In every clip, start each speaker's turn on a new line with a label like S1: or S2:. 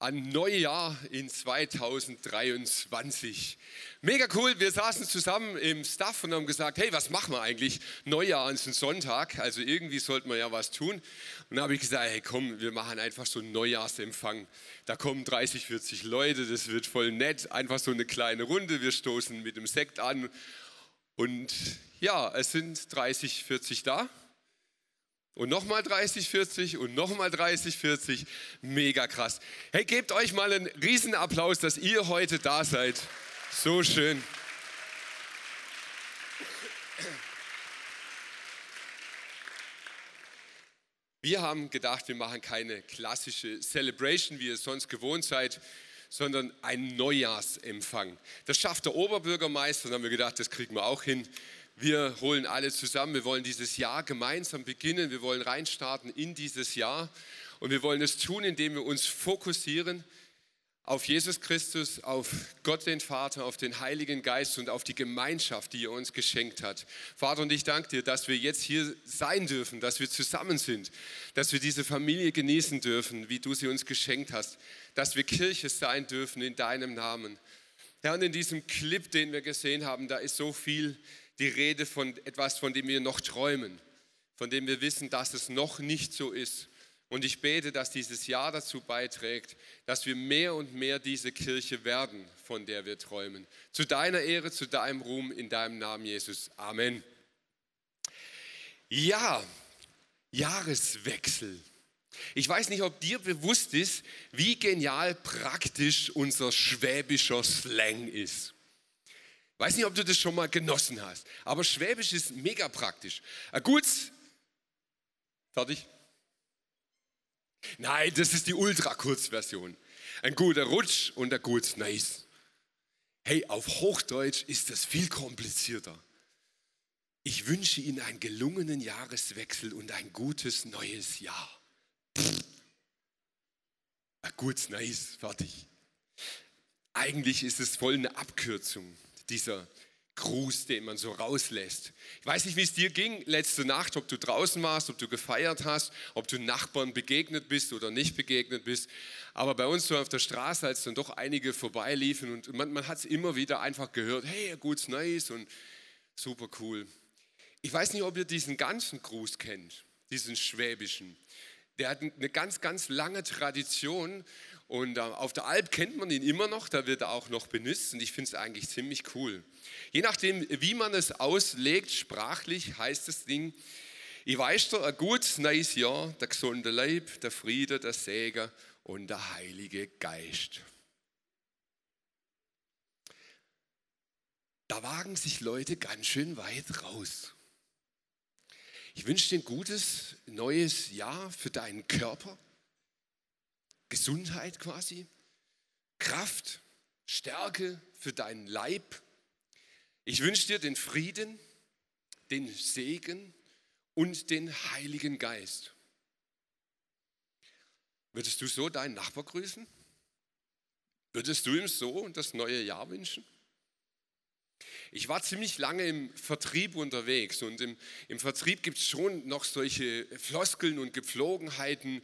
S1: an Neujahr in 2023. Mega cool, wir saßen zusammen im Staff und haben gesagt, hey, was machen wir eigentlich? Neujahr ist ein Sonntag, also irgendwie sollten wir ja was tun. Und da habe ich gesagt, hey, komm, wir machen einfach so einen Neujahrsempfang. Da kommen 30, 40 Leute, das wird voll nett, einfach so eine kleine Runde, wir stoßen mit dem Sekt an. Und ja, es sind 30, 40 da. Und nochmal 30, 40 und nochmal 30, 40. Mega krass. Hey, gebt euch mal einen Riesenapplaus, dass ihr heute da seid. So schön. Wir haben gedacht, wir machen keine klassische Celebration, wie ihr es sonst gewohnt seid, sondern einen Neujahrsempfang. Das schafft der Oberbürgermeister, dann haben wir gedacht, das kriegen wir auch hin. Wir holen alle zusammen, wir wollen dieses Jahr gemeinsam beginnen, wir wollen reinstarten in dieses Jahr und wir wollen es tun, indem wir uns fokussieren auf Jesus Christus, auf Gott den Vater, auf den Heiligen Geist und auf die Gemeinschaft, die er uns geschenkt hat. Vater, und ich danke dir, dass wir jetzt hier sein dürfen, dass wir zusammen sind, dass wir diese Familie genießen dürfen, wie du sie uns geschenkt hast, dass wir Kirche sein dürfen in deinem Namen. Herr, und in diesem Clip, den wir gesehen haben, da ist so viel die Rede von etwas, von dem wir noch träumen, von dem wir wissen, dass es noch nicht so ist. Und ich bete, dass dieses Jahr dazu beiträgt, dass wir mehr und mehr diese Kirche werden, von der wir träumen. Zu deiner Ehre, zu deinem Ruhm, in deinem Namen, Jesus. Amen. Ja, Jahreswechsel. Ich weiß nicht, ob dir bewusst ist, wie genial praktisch unser schwäbischer Slang ist. Weiß nicht, ob du das schon mal genossen hast, aber Schwäbisch ist mega praktisch. Ein gutes, fertig? Nein, das ist die Ultra-Kurzversion. Ein guter Rutsch und ein gutes Nice. Hey, auf Hochdeutsch ist das viel komplizierter. Ich wünsche Ihnen einen gelungenen Jahreswechsel und ein gutes neues Jahr. Pff. Ein gutes Nice, fertig. Eigentlich ist es voll eine Abkürzung, dieser Gruß, den man so rauslässt. Ich weiß nicht, wie es dir ging letzte Nacht, ob du draußen warst, ob du gefeiert hast, ob du Nachbarn begegnet bist oder nicht begegnet bist. Aber bei uns so auf der Straße, als dann doch einige vorbeiliefen und man, man hat es immer wieder einfach gehört, hey, gutes Neues und Super cool. Ich weiß nicht, ob ihr diesen ganzen Gruß kennt, diesen schwäbischen. Der hat eine ganz, ganz lange Tradition und äh, auf der Alp kennt man ihn immer noch, da wird er auch noch benutzt und ich finde es eigentlich ziemlich cool. Je nachdem, wie man es auslegt, sprachlich heißt das Ding, ich weiß dir, ein gutes neues Jahr, der gesunde Leib, der Friede, der Segen und der Heilige Geist. Da wagen sich Leute ganz schön weit raus. Ich wünsche dir ein gutes neues Jahr für deinen Körper, Gesundheit quasi, Kraft, Stärke für deinen Leib. Ich wünsche dir den Frieden, den Segen und den Heiligen Geist. Würdest du so deinen Nachbar grüßen? Würdest du ihm so das neue Jahr wünschen? Ich war ziemlich lange im Vertrieb unterwegs und im, im Vertrieb gibt es schon noch solche Floskeln und Gepflogenheiten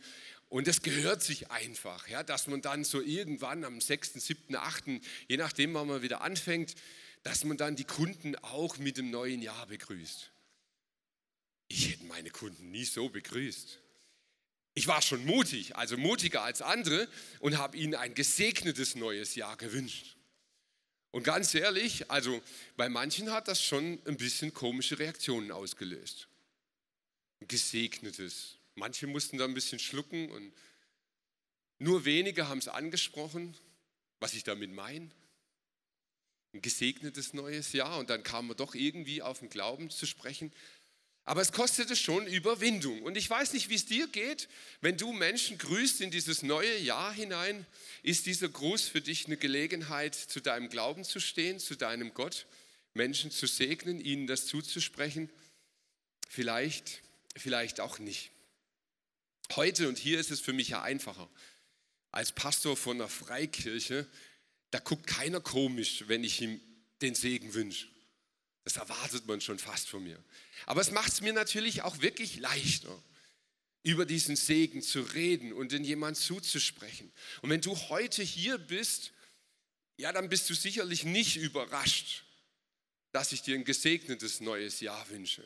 S1: und das gehört sich einfach, ja, dass man dann so irgendwann am 6., 7., 8., je nachdem, wann man wieder anfängt, dass man dann die Kunden auch mit dem neuen Jahr begrüßt. Ich hätte meine Kunden nie so begrüßt. Ich war schon mutig, also mutiger als andere und habe ihnen ein gesegnetes neues Jahr gewünscht. Und ganz ehrlich, also bei manchen hat das schon ein bisschen komische Reaktionen ausgelöst. Gesegnetes. Manche mussten da ein bisschen schlucken und nur wenige haben es angesprochen, was ich damit meine. Ein gesegnetes neues Jahr und dann kam man doch irgendwie auf den Glauben zu sprechen. Aber es kostete schon Überwindung. Und ich weiß nicht, wie es dir geht, wenn du Menschen grüßt in dieses neue Jahr hinein. Ist dieser Gruß für dich eine Gelegenheit, zu deinem Glauben zu stehen, zu deinem Gott, Menschen zu segnen, ihnen das zuzusprechen? Vielleicht, vielleicht auch nicht. Heute und hier ist es für mich ja einfacher. Als Pastor von einer Freikirche, da guckt keiner komisch, wenn ich ihm den Segen wünsche. Das erwartet man schon fast von mir. Aber es macht es mir natürlich auch wirklich leichter, über diesen Segen zu reden und in jemand zuzusprechen. Und wenn du heute hier bist, ja, dann bist du sicherlich nicht überrascht, dass ich dir ein gesegnetes neues Jahr wünsche.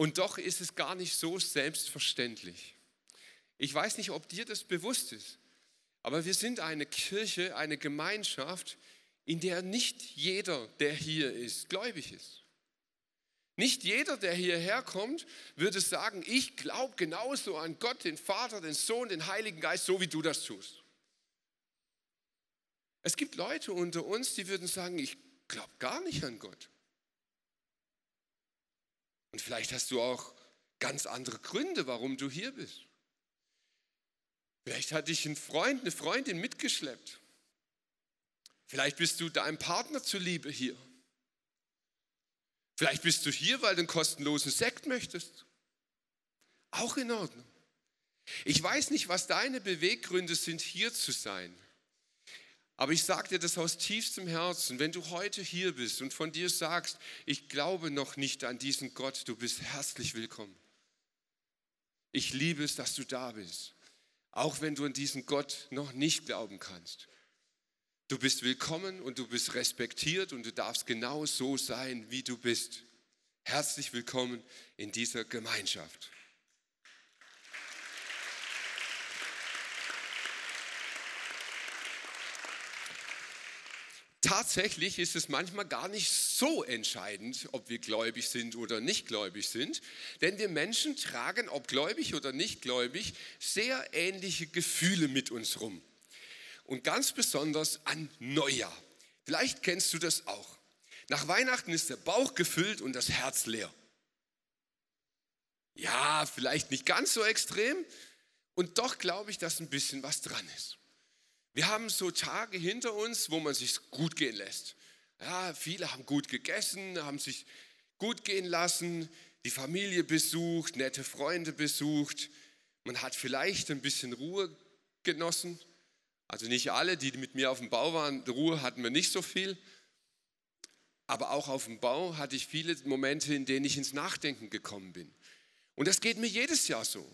S1: Und doch ist es gar nicht so selbstverständlich. Ich weiß nicht, ob dir das bewusst ist, aber wir sind eine Kirche, eine Gemeinschaft, in der nicht jeder, der hier ist, gläubig ist. Nicht jeder, der hierher kommt, würde sagen, ich glaube genauso an Gott, den Vater, den Sohn, den Heiligen Geist, so wie du das tust. Es gibt Leute unter uns, die würden sagen, ich glaube gar nicht an Gott. Und vielleicht hast du auch ganz andere Gründe, warum du hier bist. Vielleicht hat dich ein Freund, eine Freundin mitgeschleppt. Vielleicht bist du deinem Partner zuliebe hier. Vielleicht bist du hier, weil du einen kostenlosen Sekt möchtest. Auch in Ordnung. Ich weiß nicht, was deine Beweggründe sind, hier zu sein. Aber ich sage dir das aus tiefstem Herzen, wenn du heute hier bist und von dir sagst, ich glaube noch nicht an diesen Gott, du bist herzlich willkommen. Ich liebe es, dass du da bist, auch wenn du an diesen Gott noch nicht glauben kannst. Du bist willkommen und du bist respektiert und du darfst genau so sein, wie du bist. Herzlich willkommen in dieser Gemeinschaft. Tatsächlich ist es manchmal gar nicht so entscheidend, ob wir gläubig sind oder nicht gläubig sind, denn wir Menschen tragen, ob gläubig oder nicht gläubig, sehr ähnliche Gefühle mit uns rum und ganz besonders an Neujahr. Vielleicht kennst du das auch. Nach Weihnachten ist der Bauch gefüllt und das Herz leer. Ja, vielleicht nicht ganz so extrem und doch glaube ich, dass ein bisschen was dran ist. Wir haben so Tage hinter uns, wo man sich gut gehen lässt. Ja, viele haben gut gegessen, haben sich gut gehen lassen, die Familie besucht, nette Freunde besucht. Man hat vielleicht ein bisschen Ruhe genossen. Also nicht alle, die mit mir auf dem Bau waren, Ruhe hatten wir nicht so viel. Aber auch auf dem Bau hatte ich viele Momente, in denen ich ins Nachdenken gekommen bin. Und das geht mir jedes Jahr so.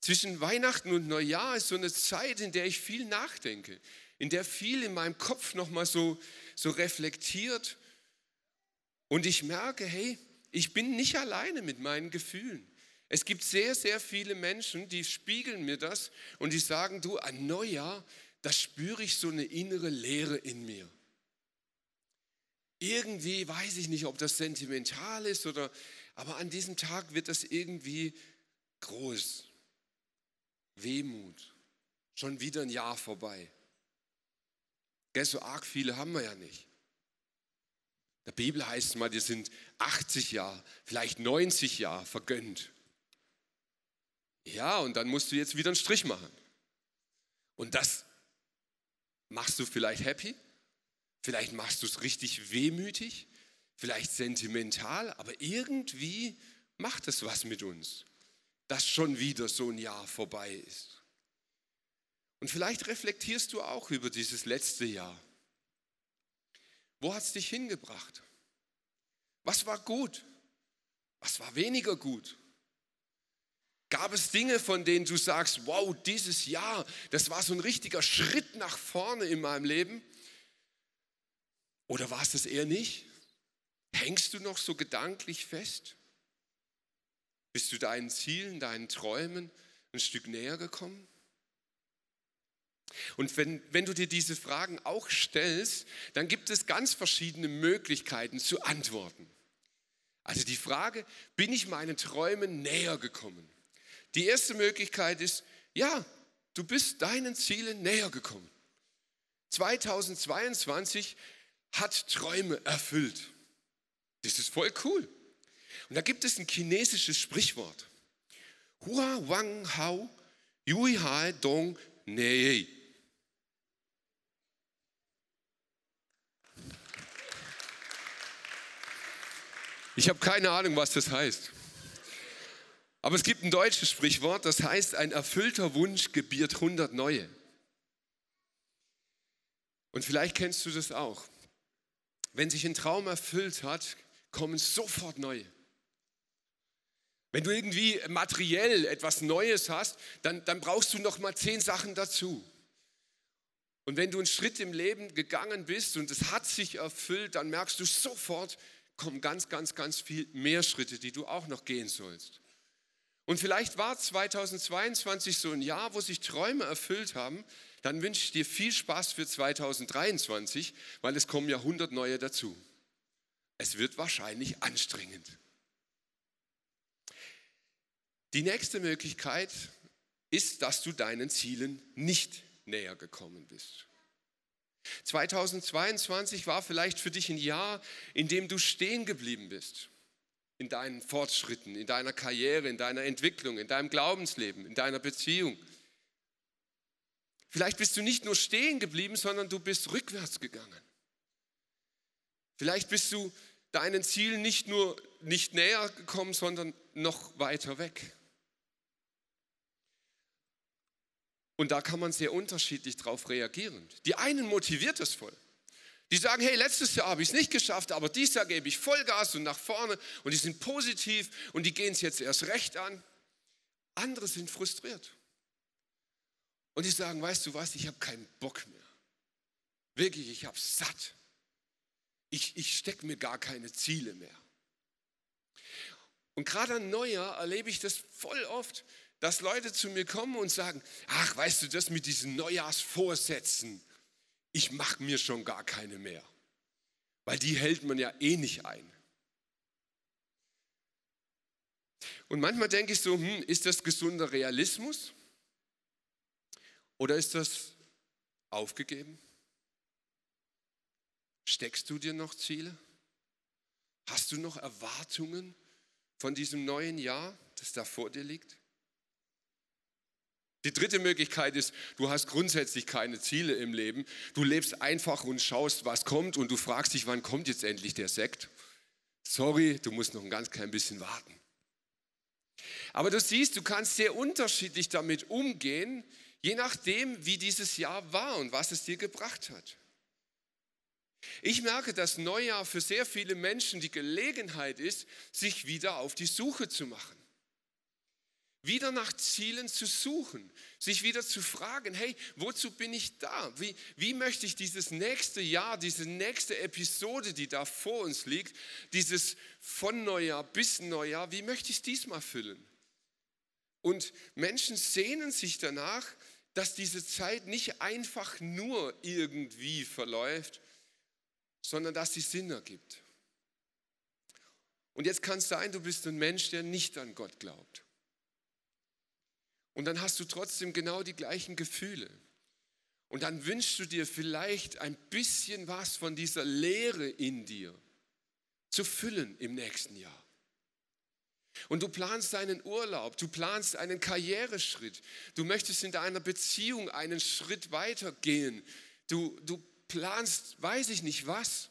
S1: Zwischen Weihnachten und Neujahr ist so eine Zeit, in der ich viel nachdenke, in der viel in meinem Kopf nochmal so, so reflektiert Und ich merke, hey, ich bin nicht alleine mit meinen Gefühlen. Es gibt sehr, sehr viele Menschen, die spiegeln mir das und die sagen, du, an Neujahr, da spüre ich so eine innere Leere in mir. Irgendwie weiß ich nicht, ob das sentimental ist oder, aber an diesem Tag wird das irgendwie groß. Wehmut. Schon wieder ein Jahr vorbei. So arg viele haben wir ja nicht. Der Bibel heißt es mal, die sind 80 Jahre, vielleicht 90 Jahre vergönnt. Ja, und dann musst du jetzt wieder einen Strich machen. Und das machst du vielleicht happy, vielleicht machst du es richtig wehmütig, vielleicht sentimental, aber irgendwie macht es was mit uns, dass schon wieder so ein Jahr vorbei ist. Und vielleicht reflektierst du auch über dieses letzte Jahr. Wo hat es dich hingebracht? Was war gut? Was war weniger gut? Gab es Dinge, von denen du sagst, wow, dieses Jahr, das war so ein richtiger Schritt nach vorne in meinem Leben? Oder war es das eher nicht? Hängst du noch so gedanklich fest? Bist du deinen Zielen, deinen Träumen ein Stück näher gekommen? Und wenn, wenn du dir diese Fragen auch stellst, dann gibt es ganz verschiedene Möglichkeiten zu antworten. Also die Frage, bin ich meinen Träumen näher gekommen? Die erste Möglichkeit ist, ja, du bist deinen Zielen näher gekommen. 2022 hat Träume erfüllt. Das ist voll cool. Und da gibt es ein chinesisches Sprichwort. Hua Wang Hao Yui Hai Dong Nei. Ich habe keine Ahnung, was das heißt. Aber es gibt ein deutsches Sprichwort, das heißt, ein erfüllter Wunsch gebiert 100 neue. Und vielleicht kennst du das auch. Wenn sich ein Traum erfüllt hat, kommen sofort neue. Wenn du irgendwie materiell etwas Neues hast, dann, dann brauchst du noch mal zehn Sachen dazu. Und wenn du einen Schritt im Leben gegangen bist und es hat sich erfüllt, dann merkst du sofort, kommen ganz, ganz, ganz viel mehr Schritte, die du auch noch gehen sollst. Und vielleicht war 2022 so ein Jahr, wo sich Träume erfüllt haben. Dann wünsche ich dir viel Spaß für 2023, weil es kommen ja 100 neue dazu. Es wird wahrscheinlich anstrengend. Die nächste Möglichkeit ist, dass du deinen Zielen nicht näher gekommen bist. 2022 war vielleicht für dich ein Jahr, in dem du stehen geblieben bist. In deinen Fortschritten, in deiner Karriere, in deiner Entwicklung, in deinem Glaubensleben, in deiner Beziehung. Vielleicht bist du nicht nur stehen geblieben, sondern du bist rückwärts gegangen. Vielleicht bist du deinen Zielen nicht nur nicht näher gekommen, sondern noch weiter weg. Und da kann man sehr unterschiedlich darauf reagieren. Die einen motiviert es voll. Die sagen, hey, letztes Jahr habe ich es nicht geschafft, aber dieses Jahr gebe ich Vollgas und nach vorne und die sind positiv und die gehen es jetzt erst recht an. Andere sind frustriert. Und die sagen, weißt du was, ich habe keinen Bock mehr. Wirklich, ich habe satt. Ich, ich stecke mir gar keine Ziele mehr. Und gerade an Neujahr erlebe ich das voll oft, dass Leute zu mir kommen und sagen, ach, weißt du, das mit diesen Neujahrsvorsätzen, ich mache mir schon gar keine mehr, weil die hält man ja eh nicht ein. Und manchmal denke ich so, hm, ist das gesunder Realismus oder ist das aufgegeben? Steckst du dir noch Ziele? Hast du noch Erwartungen von diesem neuen Jahr, das da vor dir liegt? Die dritte Möglichkeit ist, du hast grundsätzlich keine Ziele im Leben. Du lebst einfach und schaust, was kommt und du fragst dich, wann kommt jetzt endlich der Sekt? Sorry, du musst noch ein ganz klein bisschen warten. Aber du siehst, du kannst sehr unterschiedlich damit umgehen, je nachdem, wie dieses Jahr war und was es dir gebracht hat. Ich merke, dass Neujahr für sehr viele Menschen die Gelegenheit ist, sich wieder auf die Suche zu machen. Wieder nach Zielen zu suchen, sich wieder zu fragen, hey, wozu bin ich da? Wie, wie möchte ich dieses nächste Jahr, diese nächste Episode, die da vor uns liegt, dieses von Neujahr bis Neujahr, wie möchte ich es diesmal füllen? Und Menschen sehnen sich danach, dass diese Zeit nicht einfach nur irgendwie verläuft, sondern dass sie Sinn ergibt. Und jetzt kann es sein, du bist ein Mensch, der nicht an Gott glaubt. Und dann hast du trotzdem genau die gleichen Gefühle. Und dann wünschst du dir vielleicht ein bisschen was von dieser Leere in dir zu füllen im nächsten Jahr. Und du planst deinen Urlaub, du planst einen Karriereschritt, du möchtest in deiner Beziehung einen Schritt weitergehen, du, du planst, weiß ich nicht was,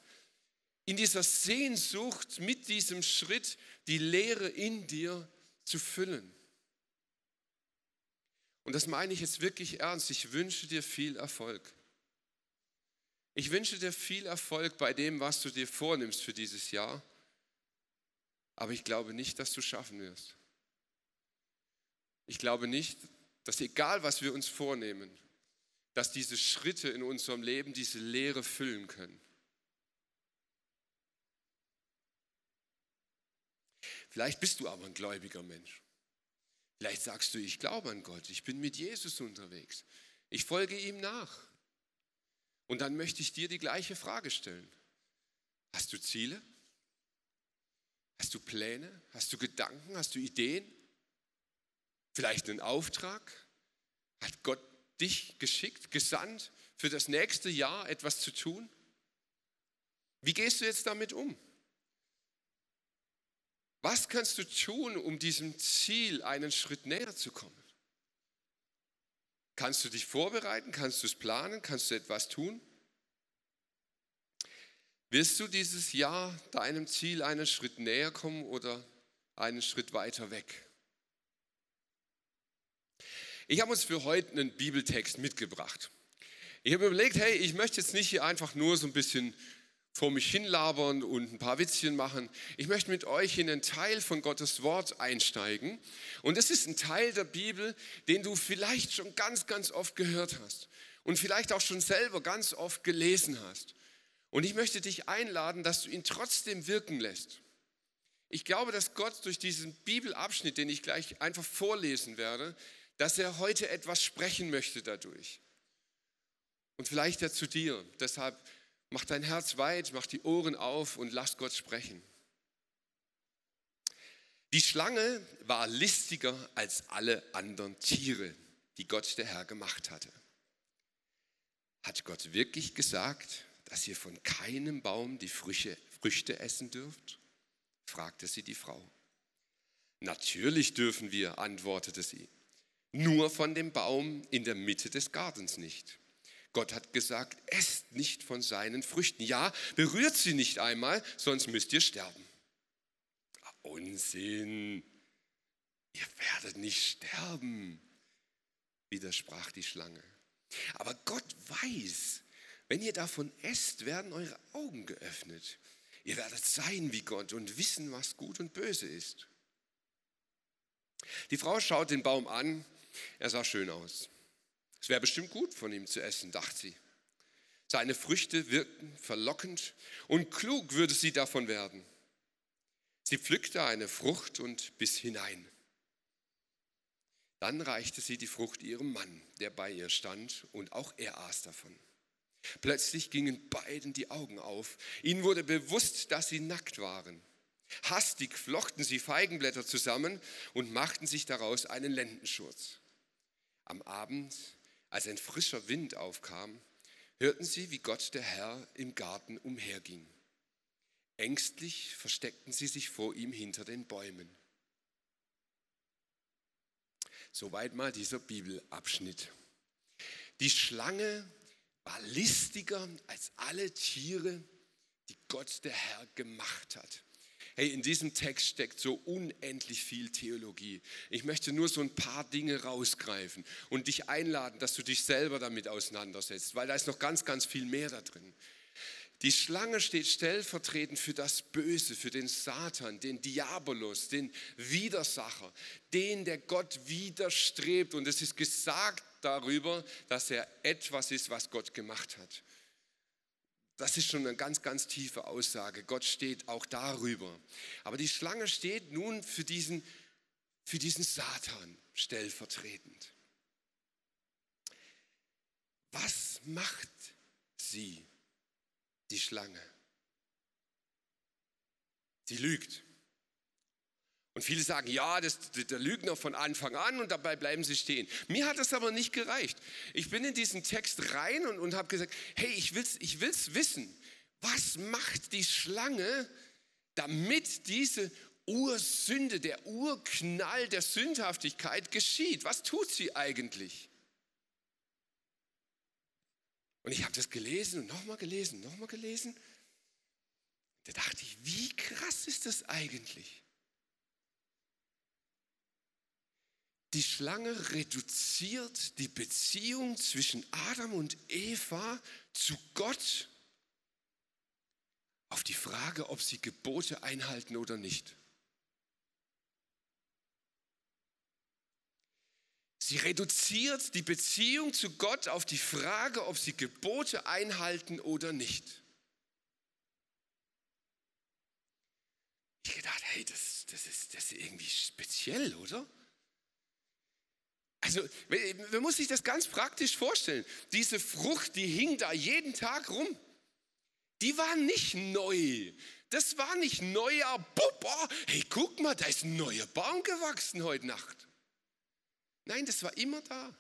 S1: in dieser Sehnsucht mit diesem Schritt die Leere in dir zu füllen. Und das meine ich jetzt wirklich ernst. Ich wünsche dir viel Erfolg. Ich wünsche dir viel Erfolg bei dem, was du dir vornimmst für dieses Jahr. Aber ich glaube nicht, dass du schaffen wirst. Ich glaube nicht, dass egal was wir uns vornehmen, dass diese Schritte in unserem Leben diese Leere füllen können. Vielleicht bist du aber ein gläubiger Mensch. Vielleicht sagst du, ich glaube an Gott, ich bin mit Jesus unterwegs, ich folge ihm nach. Und dann möchte ich dir die gleiche Frage stellen. Hast du Ziele? Hast du Pläne? Hast du Gedanken? Hast du Ideen? Vielleicht einen Auftrag? Hat Gott dich geschickt, gesandt, für das nächste Jahr etwas zu tun? Wie gehst du jetzt damit um? Was kannst du tun, um diesem Ziel einen Schritt näher zu kommen? Kannst du dich vorbereiten? Kannst du es planen? Kannst du etwas tun? Wirst du dieses Jahr deinem Ziel einen Schritt näher kommen oder einen Schritt weiter weg? Ich habe uns für heute einen Bibeltext mitgebracht. Ich habe überlegt, hey, ich möchte jetzt nicht hier einfach nur so ein bisschen vor mich hinlabern und ein paar Witzchen machen. Ich möchte mit euch in einen Teil von Gottes Wort einsteigen. Und es ist ein Teil der Bibel, den du vielleicht schon ganz, ganz oft gehört hast und vielleicht auch schon selber ganz oft gelesen hast. Und ich möchte dich einladen, dass du ihn trotzdem wirken lässt. Ich glaube, dass Gott durch diesen Bibelabschnitt, den ich gleich einfach vorlesen werde, dass er heute etwas sprechen möchte dadurch. Und vielleicht ja zu dir. Deshalb Mach dein Herz weit, mach die Ohren auf und lass Gott sprechen. Die Schlange war listiger als alle anderen Tiere, die Gott der Herr gemacht hatte. Hat Gott wirklich gesagt, dass ihr von keinem Baum die Früchte, Früchte essen dürft? fragte sie die Frau. Natürlich dürfen wir, antwortete sie, nur von dem Baum in der Mitte des Gartens nicht. Gott hat gesagt, esst nicht von seinen Früchten. Ja, berührt sie nicht einmal, sonst müsst ihr sterben. Unsinn. Ihr werdet nicht sterben, widersprach die Schlange. Aber Gott weiß, wenn ihr davon esst, werden eure Augen geöffnet. Ihr werdet sein wie Gott und wissen, was gut und böse ist. Die Frau schaut den Baum an. Er sah schön aus. Es wäre bestimmt gut von ihm zu essen, dachte sie. Seine Früchte wirkten verlockend und klug würde sie davon werden. Sie pflückte eine Frucht und biss hinein. Dann reichte sie die Frucht ihrem Mann, der bei ihr stand, und auch er aß davon. Plötzlich gingen beiden die Augen auf. Ihnen wurde bewusst, dass sie nackt waren. Hastig flochten sie Feigenblätter zusammen und machten sich daraus einen Lendenschurz. Am Abend als ein frischer Wind aufkam, hörten sie, wie Gott der Herr im Garten umherging. Ängstlich versteckten sie sich vor ihm hinter den Bäumen. Soweit mal dieser Bibelabschnitt. Die Schlange war listiger als alle Tiere, die Gott der Herr gemacht hat. Hey, in diesem Text steckt so unendlich viel Theologie. Ich möchte nur so ein paar Dinge rausgreifen und dich einladen, dass du dich selber damit auseinandersetzt, weil da ist noch ganz, ganz viel mehr da drin. Die Schlange steht stellvertretend für das Böse, für den Satan, den Diabolos, den Widersacher, den, der Gott widerstrebt. Und es ist gesagt darüber, dass er etwas ist, was Gott gemacht hat. Das ist schon eine ganz, ganz tiefe Aussage. Gott steht auch darüber. Aber die Schlange steht nun für diesen, für diesen Satan stellvertretend. Was macht sie? die Schlange. Sie lügt. Und viele sagen, ja, das, der Lügner von Anfang an und dabei bleiben sie stehen. Mir hat das aber nicht gereicht. Ich bin in diesen Text rein und, und habe gesagt, hey, ich will es ich will's wissen. Was macht die Schlange, damit diese Ursünde, der Urknall der Sündhaftigkeit geschieht? Was tut sie eigentlich? Und ich habe das gelesen und nochmal gelesen, nochmal gelesen. Da dachte ich, wie krass ist das eigentlich? Die Schlange reduziert die Beziehung zwischen Adam und Eva zu Gott auf die Frage, ob sie Gebote einhalten oder nicht. Sie reduziert die Beziehung zu Gott auf die Frage, ob sie Gebote einhalten oder nicht. Ich gedacht, hey, das, das, ist, das ist irgendwie speziell, oder? Also, man muss sich das ganz praktisch vorstellen. Diese Frucht, die hing da jeden Tag rum. Die war nicht neu. Das war nicht neuer, oh, hey, guck mal, da ist ein neuer Baum gewachsen heute Nacht. Nein, das war immer da.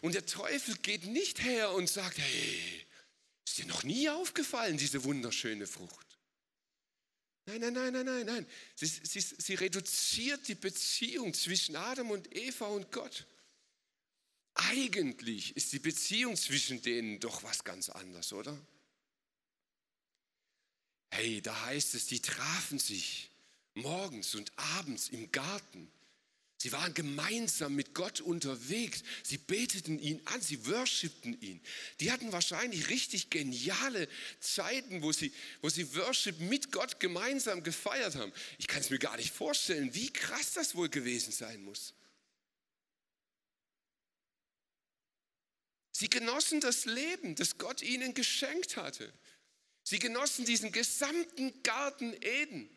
S1: Und der Teufel geht nicht her und sagt, hey, ist dir noch nie aufgefallen, diese wunderschöne Frucht? Nein, nein, nein, nein, nein, nein. Sie, sie, sie reduziert die Beziehung zwischen Adam und Eva und Gott. Eigentlich ist die Beziehung zwischen denen doch was ganz anderes, oder? Hey, da heißt es, die trafen sich morgens und abends im Garten Sie waren gemeinsam mit Gott unterwegs. Sie beteten ihn an, sie worshipten ihn. Die hatten wahrscheinlich richtig geniale Zeiten, wo sie, wo sie Worship mit Gott gemeinsam gefeiert haben. Ich kann es mir gar nicht vorstellen, wie krass das wohl gewesen sein muss. Sie genossen das Leben, das Gott ihnen geschenkt hatte. Sie genossen diesen gesamten Garten Eden.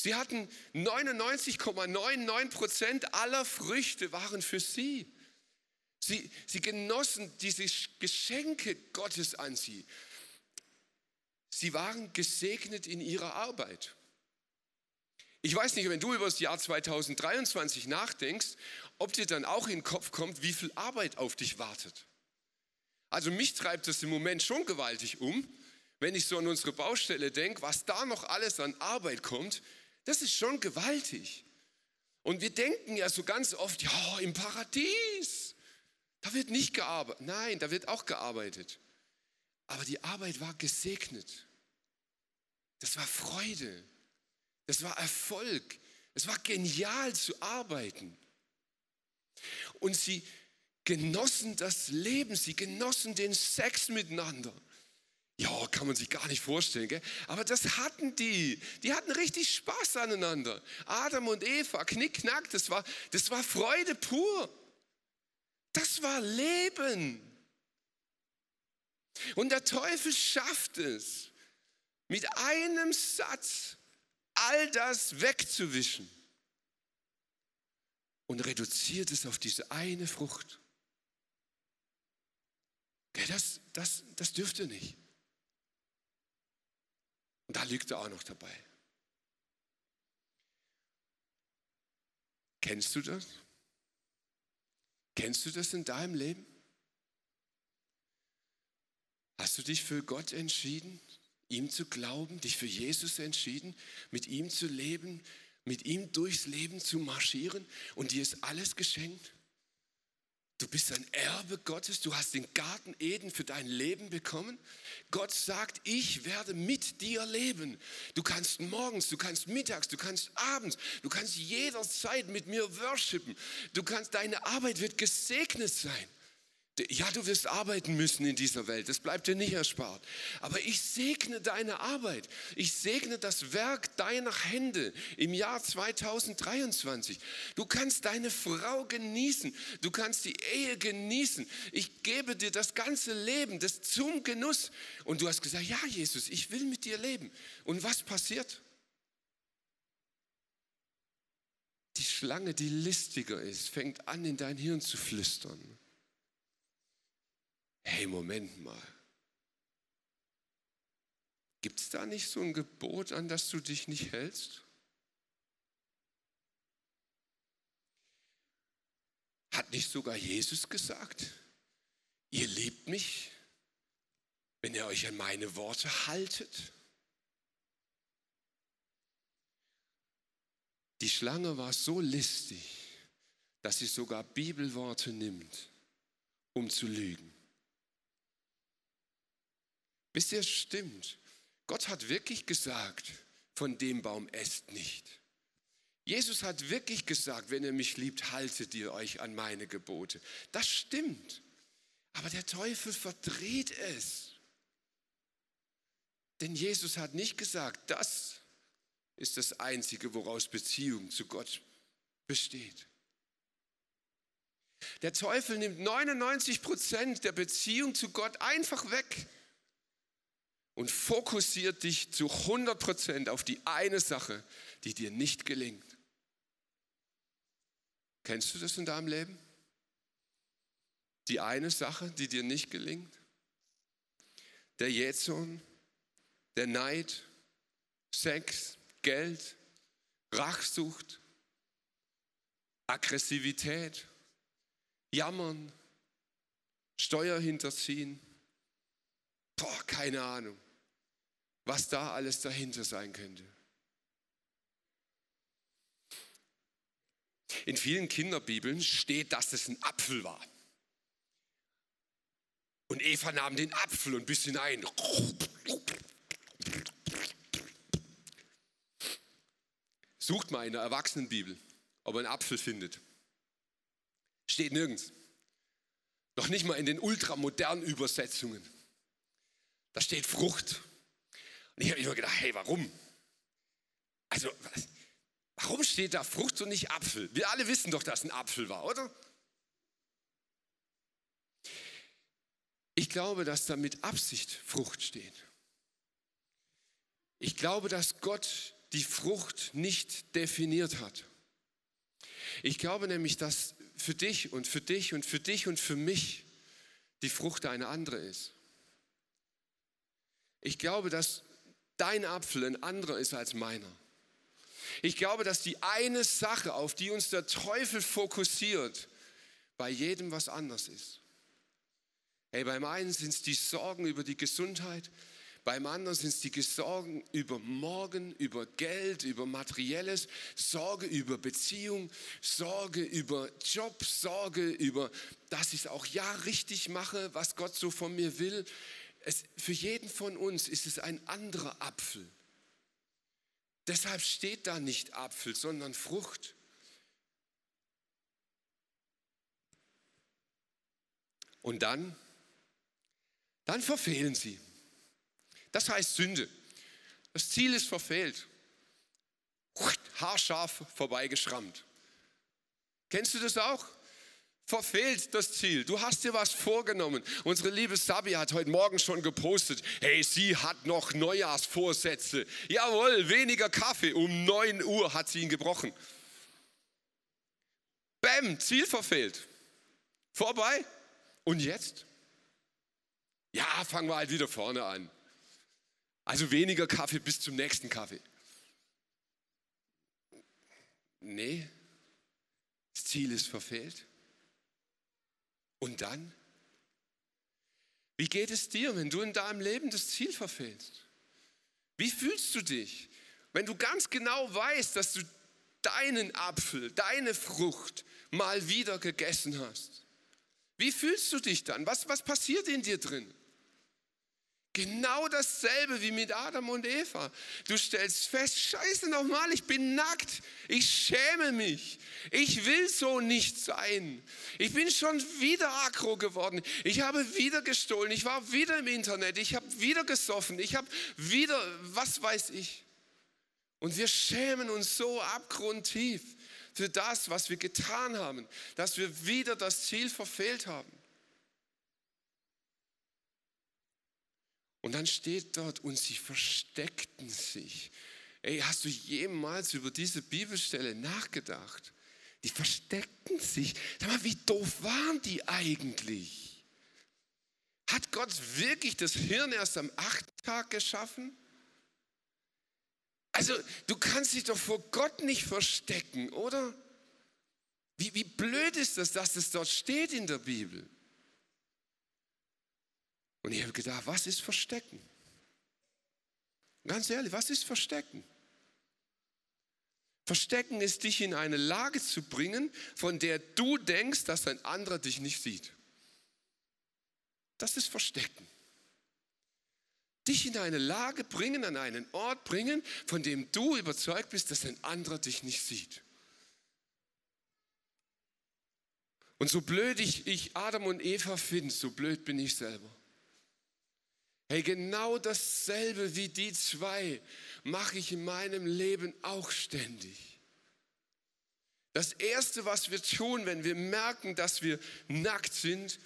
S1: Sie hatten 99,99 Prozent aller Früchte waren für sie. sie. Sie genossen diese Geschenke Gottes an sie. Sie waren gesegnet in ihrer Arbeit. Ich weiß nicht, wenn du über das Jahr 2023 nachdenkst, ob dir dann auch in den Kopf kommt, wie viel Arbeit auf dich wartet. Also mich treibt das im Moment schon gewaltig um, wenn ich so an unsere Baustelle denke, was da noch alles an Arbeit kommt das ist schon gewaltig. Und wir denken ja so ganz oft, ja, im Paradies, da wird nicht gearbeitet. Nein, da wird auch gearbeitet. Aber die Arbeit war gesegnet. Das war Freude. Das war Erfolg. Es war genial zu arbeiten. Und sie genossen das Leben, sie genossen den Sex miteinander. Ja, kann man sich gar nicht vorstellen, gell? aber das hatten die. Die hatten richtig Spaß aneinander. Adam und Eva, knickknack, das war, das war Freude pur. Das war Leben. Und der Teufel schafft es, mit einem Satz all das wegzuwischen und reduziert es auf diese eine Frucht. Das, das, das dürfte nicht. Und da liegt er auch noch dabei. Kennst du das? Kennst du das in deinem Leben? Hast du dich für Gott entschieden, ihm zu glauben, dich für Jesus entschieden, mit ihm zu leben, mit ihm durchs Leben zu marschieren und dir ist alles geschenkt? Du bist ein Erbe Gottes, du hast den Garten Eden für dein Leben bekommen. Gott sagt, ich werde mit dir leben. Du kannst morgens, du kannst mittags, du kannst abends, du kannst jederzeit mit mir worshipen. Du kannst, deine Arbeit wird gesegnet sein. Ja, du wirst arbeiten müssen in dieser Welt, das bleibt dir nicht erspart. Aber ich segne deine Arbeit. Ich segne das Werk deiner Hände im Jahr 2023. Du kannst deine Frau genießen, du kannst die Ehe genießen. Ich gebe dir das ganze Leben, das zum Genuss. Und du hast gesagt, ja Jesus, ich will mit dir leben. Und was passiert? Die Schlange, die listiger ist, fängt an, in dein Hirn zu flüstern hey, Moment mal. Gibt es da nicht so ein Gebot, an das du dich nicht hältst? Hat nicht sogar Jesus gesagt, ihr liebt mich, wenn ihr euch an meine Worte haltet? Die Schlange war so listig, dass sie sogar Bibelworte nimmt, um zu lügen. Wisst ihr, es stimmt. Gott hat wirklich gesagt, von dem Baum esst nicht. Jesus hat wirklich gesagt, wenn ihr mich liebt, haltet ihr euch an meine Gebote. Das stimmt. Aber der Teufel verdreht es. Denn Jesus hat nicht gesagt, das ist das Einzige, woraus Beziehung zu Gott besteht. Der Teufel nimmt 99 Prozent der Beziehung zu Gott einfach weg und fokussiert dich zu 100% auf die eine Sache, die dir nicht gelingt. Kennst du das in deinem Leben? Die eine Sache, die dir nicht gelingt? Der Jähzorn, der Neid, Sex, Geld, Rachsucht, Aggressivität, Jammern, Steuer hinterziehen. Boah, keine Ahnung was da alles dahinter sein könnte. In vielen Kinderbibeln steht, dass es ein Apfel war. Und Eva nahm den Apfel und biss hinein. Sucht mal in der Erwachsenenbibel, ob ihr einen Apfel findet. Steht nirgends. Noch nicht mal in den ultramodernen Übersetzungen. Da steht Frucht. Ich habe immer gedacht, hey, warum? Also, warum steht da Frucht und nicht Apfel? Wir alle wissen doch, dass ein Apfel war, oder? Ich glaube, dass da mit Absicht Frucht steht. Ich glaube, dass Gott die Frucht nicht definiert hat. Ich glaube nämlich, dass für dich und für dich und für dich und für mich die Frucht eine andere ist. Ich glaube, dass dein Apfel ein anderer ist als meiner. Ich glaube, dass die eine Sache, auf die uns der Teufel fokussiert, bei jedem was anders ist. Hey, beim einen sind es die Sorgen über die Gesundheit, beim anderen sind es die Sorgen über morgen, über Geld, über Materielles, Sorge über Beziehung, Sorge über Job, Sorge über, dass ich es auch ja richtig mache, was Gott so von mir will. Es, für jeden von uns ist es ein anderer Apfel. Deshalb steht da nicht Apfel, sondern Frucht. Und dann, dann verfehlen sie. Das heißt Sünde. Das Ziel ist verfehlt. Haarscharf vorbeigeschrammt. Kennst du das auch? Verfehlt das Ziel. Du hast dir was vorgenommen. Unsere liebe Sabi hat heute Morgen schon gepostet, hey, sie hat noch Neujahrsvorsätze. Jawohl, weniger Kaffee. Um 9 Uhr hat sie ihn gebrochen. Bäm, Ziel verfehlt. Vorbei. Und jetzt? Ja, fangen wir halt wieder vorne an. Also weniger Kaffee bis zum nächsten Kaffee. Nee, das Ziel ist verfehlt. Und dann? Wie geht es dir, wenn du in deinem Leben das Ziel verfehlst? Wie fühlst du dich, wenn du ganz genau weißt, dass du deinen Apfel, deine Frucht mal wieder gegessen hast? Wie fühlst du dich dann? Was, was passiert in dir drin? Genau dasselbe wie mit Adam und Eva. Du stellst fest, scheiße nochmal, ich bin nackt. Ich schäme mich. Ich will so nicht sein. Ich bin schon wieder aggro geworden. Ich habe wieder gestohlen. Ich war wieder im Internet. Ich habe wieder gesoffen. Ich habe wieder, was weiß ich. Und wir schämen uns so abgrundtief für das, was wir getan haben, dass wir wieder das Ziel verfehlt haben. Und dann steht dort, und sie versteckten sich. Ey, hast du jemals über diese Bibelstelle nachgedacht? Die versteckten sich. Sag mal, wie doof waren die eigentlich? Hat Gott wirklich das Hirn erst am achten Tag geschaffen? Also, du kannst dich doch vor Gott nicht verstecken, oder? Wie, wie blöd ist das, dass es dort steht in der Bibel? Und ich habe gedacht, was ist Verstecken? Ganz ehrlich, was ist Verstecken? Verstecken ist, dich in eine Lage zu bringen, von der du denkst, dass ein anderer dich nicht sieht. Das ist Verstecken. Dich in eine Lage bringen, an einen Ort bringen, von dem du überzeugt bist, dass ein anderer dich nicht sieht. Und so blöd ich, Adam und Eva finde, so blöd bin ich selber. Hey, genau dasselbe wie die zwei mache ich in meinem Leben auch ständig. Das Erste, was wir tun, wenn wir merken, dass wir nackt sind,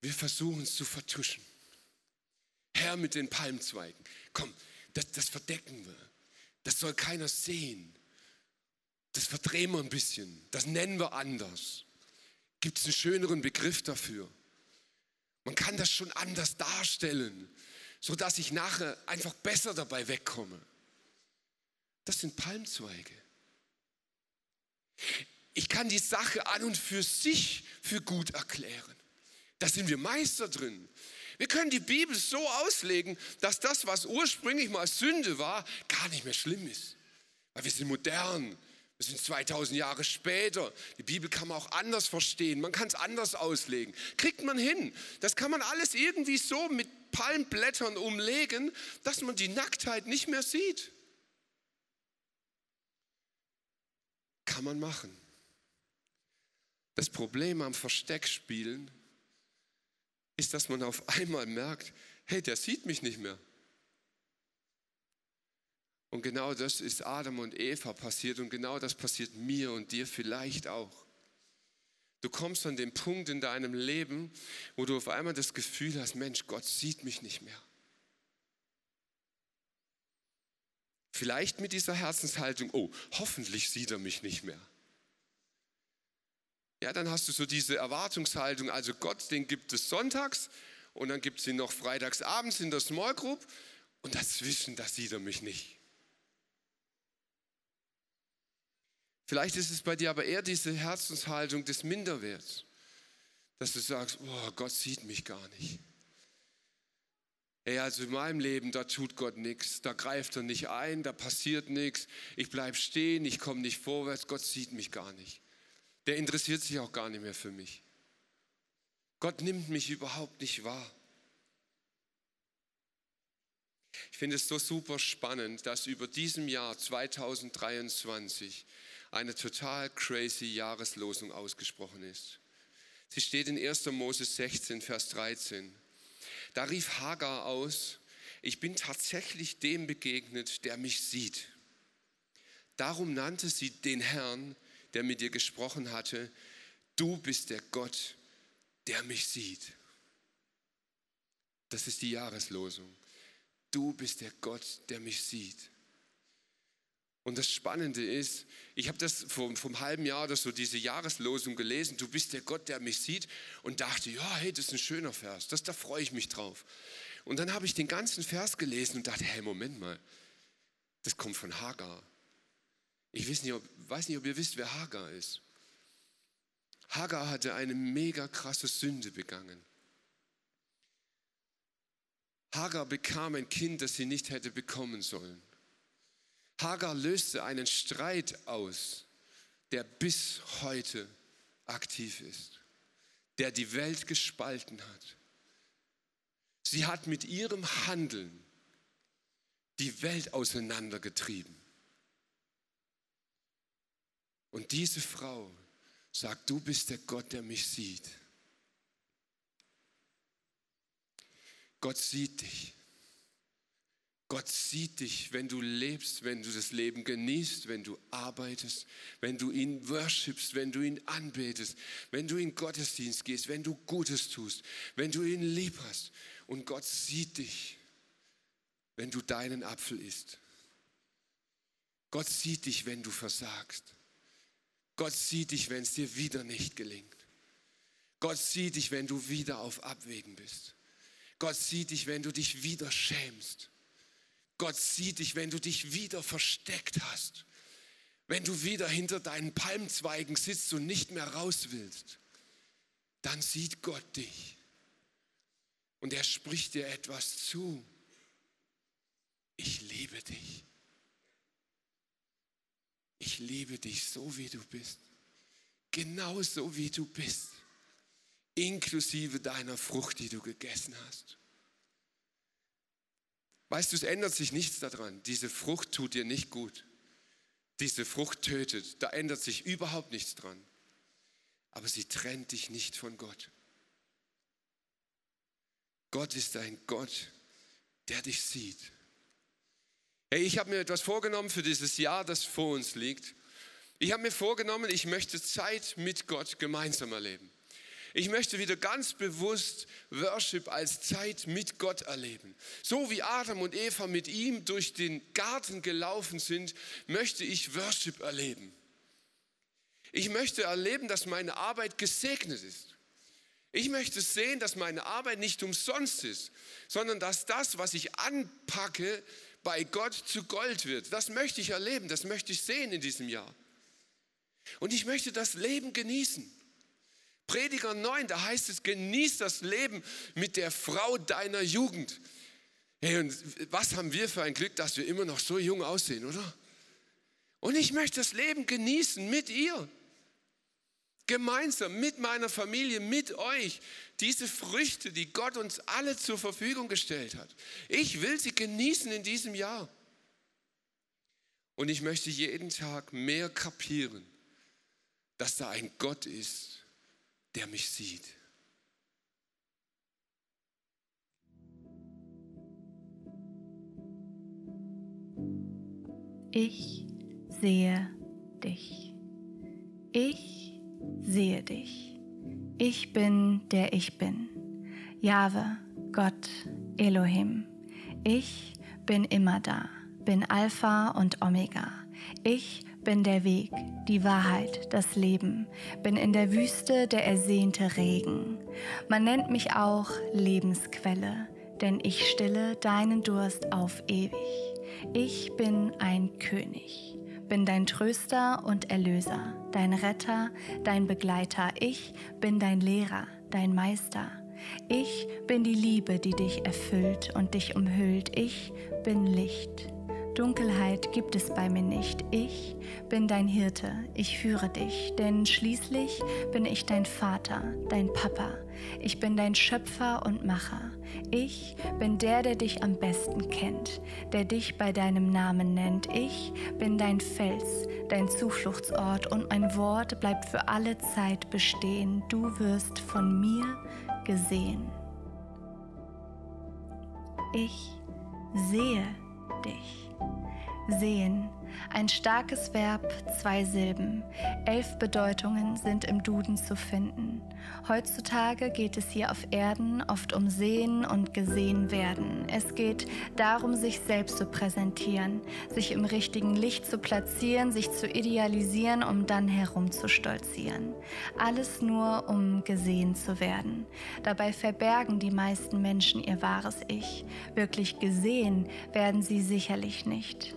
S1: wir versuchen es zu vertuschen. Herr mit den Palmzweigen, komm, das, das verdecken wir. Das soll keiner sehen. Das verdrehen wir ein bisschen. Das nennen wir anders. Gibt es einen schöneren Begriff dafür? Man kann das schon anders darstellen, sodass ich nachher einfach besser dabei wegkomme. Das sind Palmzweige. Ich kann die Sache an und für sich für gut erklären. Da sind wir Meister drin. Wir können die Bibel so auslegen, dass das, was ursprünglich mal Sünde war, gar nicht mehr schlimm ist. Weil wir sind modern, wir sind 2000 Jahre später. Die Bibel kann man auch anders verstehen. Man kann es anders auslegen. Kriegt man hin. Das kann man alles irgendwie so mit Palmblättern umlegen, dass man die Nacktheit nicht mehr sieht. Kann man machen. Das Problem am Versteckspielen ist, dass man auf einmal merkt, hey, der sieht mich nicht mehr. Und genau das ist Adam und Eva passiert und genau das passiert mir und dir vielleicht auch. Du kommst an den Punkt in deinem Leben, wo du auf einmal das Gefühl hast, Mensch, Gott sieht mich nicht mehr. Vielleicht mit dieser Herzenshaltung, oh, hoffentlich sieht er mich nicht mehr. Ja, dann hast du so diese Erwartungshaltung, also Gott, den gibt es sonntags und dann gibt es ihn noch freitags abends in der Small Group und dazwischen, da sieht er mich nicht. Vielleicht ist es bei dir aber eher diese Herzenshaltung des Minderwerts, dass du sagst, oh, Gott sieht mich gar nicht. Ey, also in meinem Leben, da tut Gott nichts, da greift er nicht ein, da passiert nichts, ich bleibe stehen, ich komme nicht vorwärts, Gott sieht mich gar nicht. Der interessiert sich auch gar nicht mehr für mich. Gott nimmt mich überhaupt nicht wahr. Ich finde es so super spannend, dass über diesem Jahr 2023 eine total crazy Jahreslosung ausgesprochen ist. Sie steht in 1. Mose 16, Vers 13. Da rief Hagar aus, ich bin tatsächlich dem begegnet, der mich sieht. Darum nannte sie den Herrn, der mit dir gesprochen hatte, du bist der Gott, der mich sieht. Das ist die Jahreslosung. Du bist der Gott, der mich sieht. Und das Spannende ist, ich habe das vom, vom halben Jahr oder so, diese Jahreslosung gelesen, du bist der Gott, der mich sieht und dachte, ja, hey, das ist ein schöner Vers, das, da freue ich mich drauf. Und dann habe ich den ganzen Vers gelesen und dachte, hey, Moment mal, das kommt von Hagar. Ich weiß nicht, ob, weiß nicht, ob ihr wisst, wer Hagar ist. Hagar hatte eine mega krasse Sünde begangen. Hagar bekam ein Kind, das sie nicht hätte bekommen sollen. Hagar löste einen Streit aus, der bis heute aktiv ist, der die Welt gespalten hat. Sie hat mit ihrem Handeln die Welt auseinandergetrieben. Und diese Frau sagt, du bist der Gott, der mich sieht. Gott sieht dich. Gott sieht dich, wenn du lebst, wenn du das Leben genießt, wenn du arbeitest, wenn du ihn worshipst, wenn du ihn anbetest, wenn du in Gottesdienst gehst, wenn du Gutes tust, wenn du ihn lieb hast. Und Gott sieht dich, wenn du deinen Apfel isst. Gott sieht dich, wenn du versagst. Gott sieht dich, wenn es dir wieder nicht gelingt. Gott sieht dich, wenn du wieder auf Abwägen bist. Gott sieht dich, wenn du dich wieder schämst. Gott sieht dich, wenn du dich wieder versteckt hast, wenn du wieder hinter deinen Palmzweigen sitzt und nicht mehr raus willst, dann sieht Gott dich. Und er spricht dir etwas zu. Ich liebe dich. Ich liebe dich so, wie du bist. Genau so, wie du bist. Inklusive deiner Frucht, die du gegessen hast. Weißt du, es ändert sich nichts daran. Diese Frucht tut dir nicht gut. Diese Frucht tötet. Da ändert sich überhaupt nichts dran. Aber sie trennt dich nicht von Gott. Gott ist ein Gott, der dich sieht. Hey, ich habe mir etwas vorgenommen für dieses Jahr, das vor uns liegt. Ich habe mir vorgenommen, ich möchte Zeit mit Gott gemeinsam erleben. Ich möchte wieder ganz bewusst Worship als Zeit mit Gott erleben. So wie Adam und Eva mit ihm durch den Garten gelaufen sind, möchte ich Worship erleben. Ich möchte erleben, dass meine Arbeit gesegnet ist. Ich möchte sehen, dass meine Arbeit nicht umsonst ist, sondern dass das, was ich anpacke, bei Gott zu Gold wird. Das möchte ich erleben, das möchte ich sehen in diesem Jahr. Und ich möchte das Leben genießen. Prediger 9, da heißt es, genieß das Leben mit der Frau deiner Jugend. Hey, und was haben wir für ein Glück, dass wir immer noch so jung aussehen, oder? Und ich möchte das Leben genießen mit ihr. Gemeinsam mit meiner Familie, mit euch. Diese Früchte, die Gott uns alle zur Verfügung gestellt hat. Ich will sie genießen in diesem Jahr. Und ich möchte jeden Tag mehr kapieren, dass da ein Gott ist, der mich sieht.
S2: Ich sehe dich. Ich sehe dich. Ich bin der ich bin. Jahwe, Gott, Elohim. Ich bin immer da, bin Alpha und Omega. Ich bin der Weg, die Wahrheit, das Leben, bin in der Wüste der ersehnte Regen. Man nennt mich auch Lebensquelle, denn ich stille deinen Durst auf ewig. Ich bin ein König, bin dein Tröster und Erlöser, dein Retter, dein Begleiter. Ich bin dein Lehrer, dein Meister. Ich bin die Liebe, die dich erfüllt und dich umhüllt. Ich bin Licht. Dunkelheit gibt es bei mir nicht. Ich bin dein Hirte, ich führe dich, denn schließlich bin ich dein Vater, dein Papa. Ich bin dein Schöpfer und Macher. Ich bin der, der dich am besten kennt, der dich bei deinem Namen nennt. Ich bin dein Fels, dein Zufluchtsort und mein Wort bleibt für alle Zeit bestehen. Du wirst von mir gesehen. Ich sehe dich sehen. Ein starkes Verb, zwei Silben. Elf Bedeutungen sind im Duden zu finden. Heutzutage geht es hier auf Erden oft um Sehen und Gesehen werden. Es geht darum, sich selbst zu präsentieren, sich im richtigen Licht zu platzieren, sich zu idealisieren, um dann herumzustolzieren. Alles nur, um gesehen zu werden. Dabei verbergen die meisten Menschen ihr wahres Ich. Wirklich gesehen werden sie sicherlich nicht.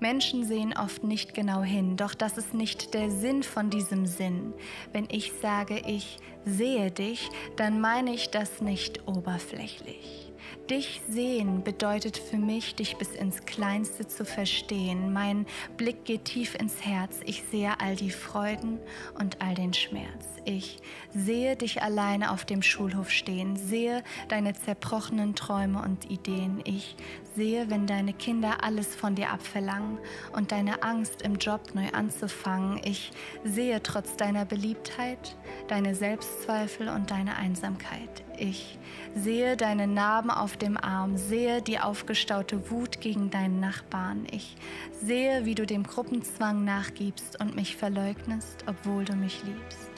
S2: Menschen sehen oft nicht genau hin, doch das ist nicht der Sinn von diesem Sinn. Wenn ich sage, ich sehe dich, dann meine ich das nicht oberflächlich. Dich sehen bedeutet für mich, dich bis ins Kleinste zu verstehen. Mein Blick geht tief ins Herz. Ich sehe all die Freuden und all den Schmerz. Ich sehe dich alleine auf dem Schulhof stehen, sehe deine zerbrochenen Träume und Ideen. Ich sehe, wenn deine Kinder alles von dir abverlangen und deine Angst im Job neu anzufangen. Ich sehe trotz deiner Beliebtheit deine Selbstzweifel und deine Einsamkeit. Ich sehe deine Narben auf dem Arm, sehe die aufgestaute Wut gegen deinen Nachbarn. Ich sehe, wie du dem Gruppenzwang nachgibst und mich verleugnest, obwohl du mich liebst.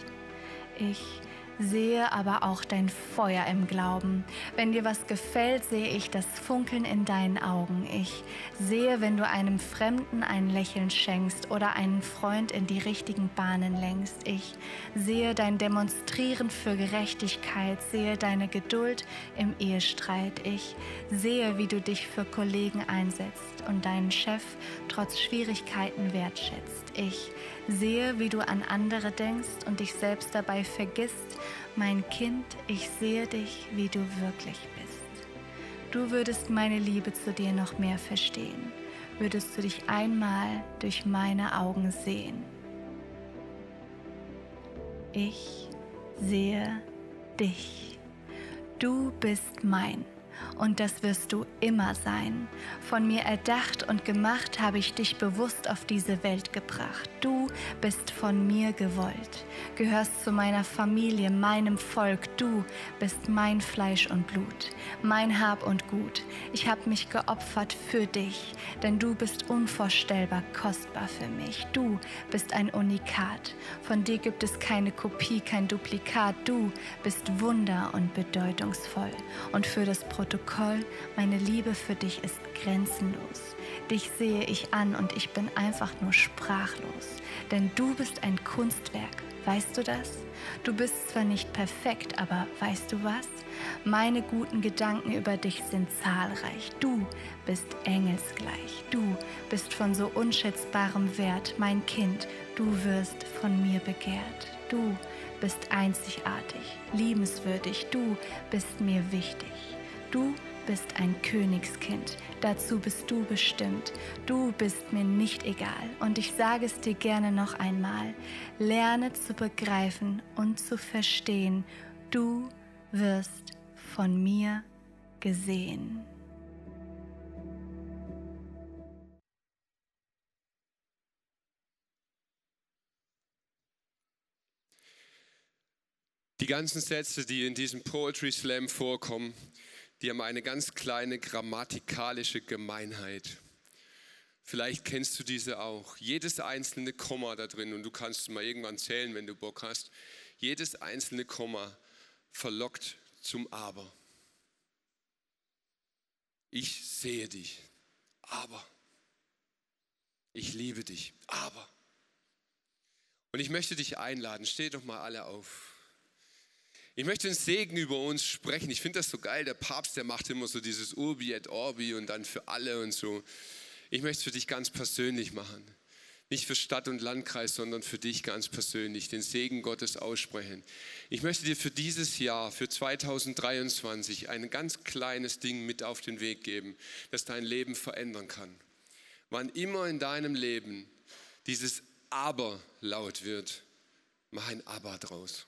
S2: Ich sehe aber auch dein Feuer im Glauben. Wenn dir was gefällt, sehe ich das Funkeln in deinen Augen. Ich sehe, wenn du einem Fremden ein Lächeln schenkst oder einen Freund in die richtigen Bahnen lenkst. Ich sehe dein Demonstrieren für Gerechtigkeit, sehe deine Geduld im Ehestreit. Ich sehe, wie du dich für Kollegen einsetzt und deinen Chef trotz Schwierigkeiten wertschätzt. Ich sehe, wie du an andere denkst und dich selbst dabei vergisst. Mein Kind, ich sehe dich, wie du wirklich bist. Du würdest meine Liebe zu dir noch mehr verstehen, würdest du dich einmal durch meine Augen sehen. Ich sehe dich. Du bist mein und das wirst du immer sein. Von mir erdacht und gemacht habe ich dich bewusst auf diese Welt gebracht. Du bist von mir gewollt, gehörst zu meiner Familie, meinem Volk. Du bist mein Fleisch und Blut, mein Hab und Gut. Ich habe mich geopfert für dich, denn du bist unvorstellbar kostbar für mich. Du bist ein Unikat. Von dir gibt es keine Kopie, kein Duplikat. Du bist wunder und bedeutungsvoll. Und für das Protokoll meine Liebe für dich ist grenzenlos. Dich sehe ich an und ich bin einfach nur sprachlos. Denn du bist ein Kunstwerk, weißt du das? Du bist zwar nicht perfekt, aber weißt du was? Meine guten Gedanken über dich sind zahlreich. Du bist engelsgleich. Du bist von so unschätzbarem Wert, mein Kind. Du wirst von mir begehrt. Du bist einzigartig, liebenswürdig. Du bist mir wichtig. Du bist ein Königskind, dazu bist du bestimmt. Du bist mir nicht egal und ich sage es dir gerne noch einmal. Lerne zu begreifen und zu verstehen, du wirst von mir gesehen.
S1: Die ganzen Sätze, die in diesem Poetry Slam vorkommen, die haben eine ganz kleine grammatikalische Gemeinheit. Vielleicht kennst du diese auch. Jedes einzelne Komma da drin, und du kannst mal irgendwann zählen, wenn du Bock hast, jedes einzelne Komma verlockt zum Aber. Ich sehe dich, aber. Ich liebe dich, aber. Und ich möchte dich einladen, steh doch mal alle auf. Ich möchte einen Segen über uns sprechen. Ich finde das so geil. Der Papst, der macht immer so dieses Urbi et Orbi und dann für alle und so. Ich möchte es für dich ganz persönlich machen. Nicht für Stadt und Landkreis, sondern für dich ganz persönlich. Den Segen Gottes aussprechen. Ich möchte dir für dieses Jahr, für 2023, ein ganz kleines Ding mit auf den Weg geben, das dein Leben verändern kann. Wann immer in deinem Leben dieses Aber laut wird, mach ein Aber draus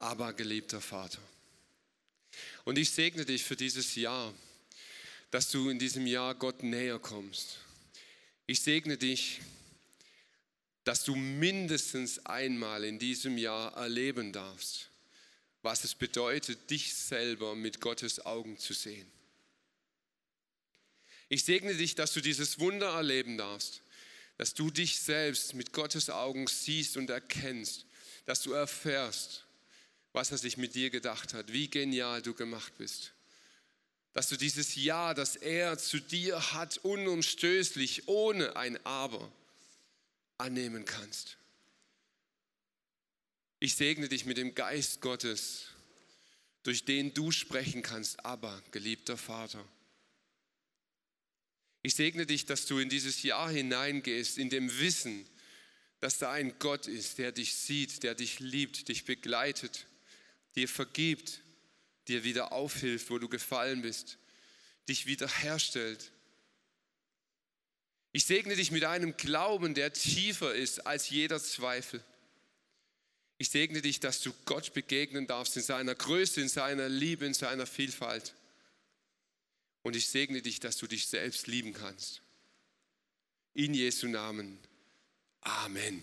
S1: aber geliebter Vater. Und ich segne dich für dieses Jahr, dass du in diesem Jahr Gott näher kommst. Ich segne dich, dass du mindestens einmal in diesem Jahr erleben darfst, was es bedeutet, dich selber mit Gottes Augen zu sehen. Ich segne dich, dass du dieses Wunder erleben darfst, dass du dich selbst mit Gottes Augen siehst und erkennst, dass du erfährst, was er sich mit dir gedacht hat, wie genial du gemacht bist. Dass du dieses Ja, das er zu dir hat, unumstößlich, ohne ein Aber, annehmen kannst. Ich segne dich mit dem Geist Gottes, durch den du sprechen kannst, aber geliebter Vater. Ich segne dich, dass du in dieses Jahr hineingehst, in dem Wissen, dass da ein Gott ist, der dich sieht, der dich liebt, dich begleitet, dir vergibt, dir wieder aufhilft, wo du gefallen bist, dich wiederherstellt. Ich segne dich mit einem Glauben, der tiefer ist als jeder Zweifel. Ich segne dich, dass du Gott begegnen darfst in seiner Größe, in seiner Liebe, in seiner Vielfalt. Und ich segne dich, dass du dich selbst lieben kannst. In Jesu Namen. Amen.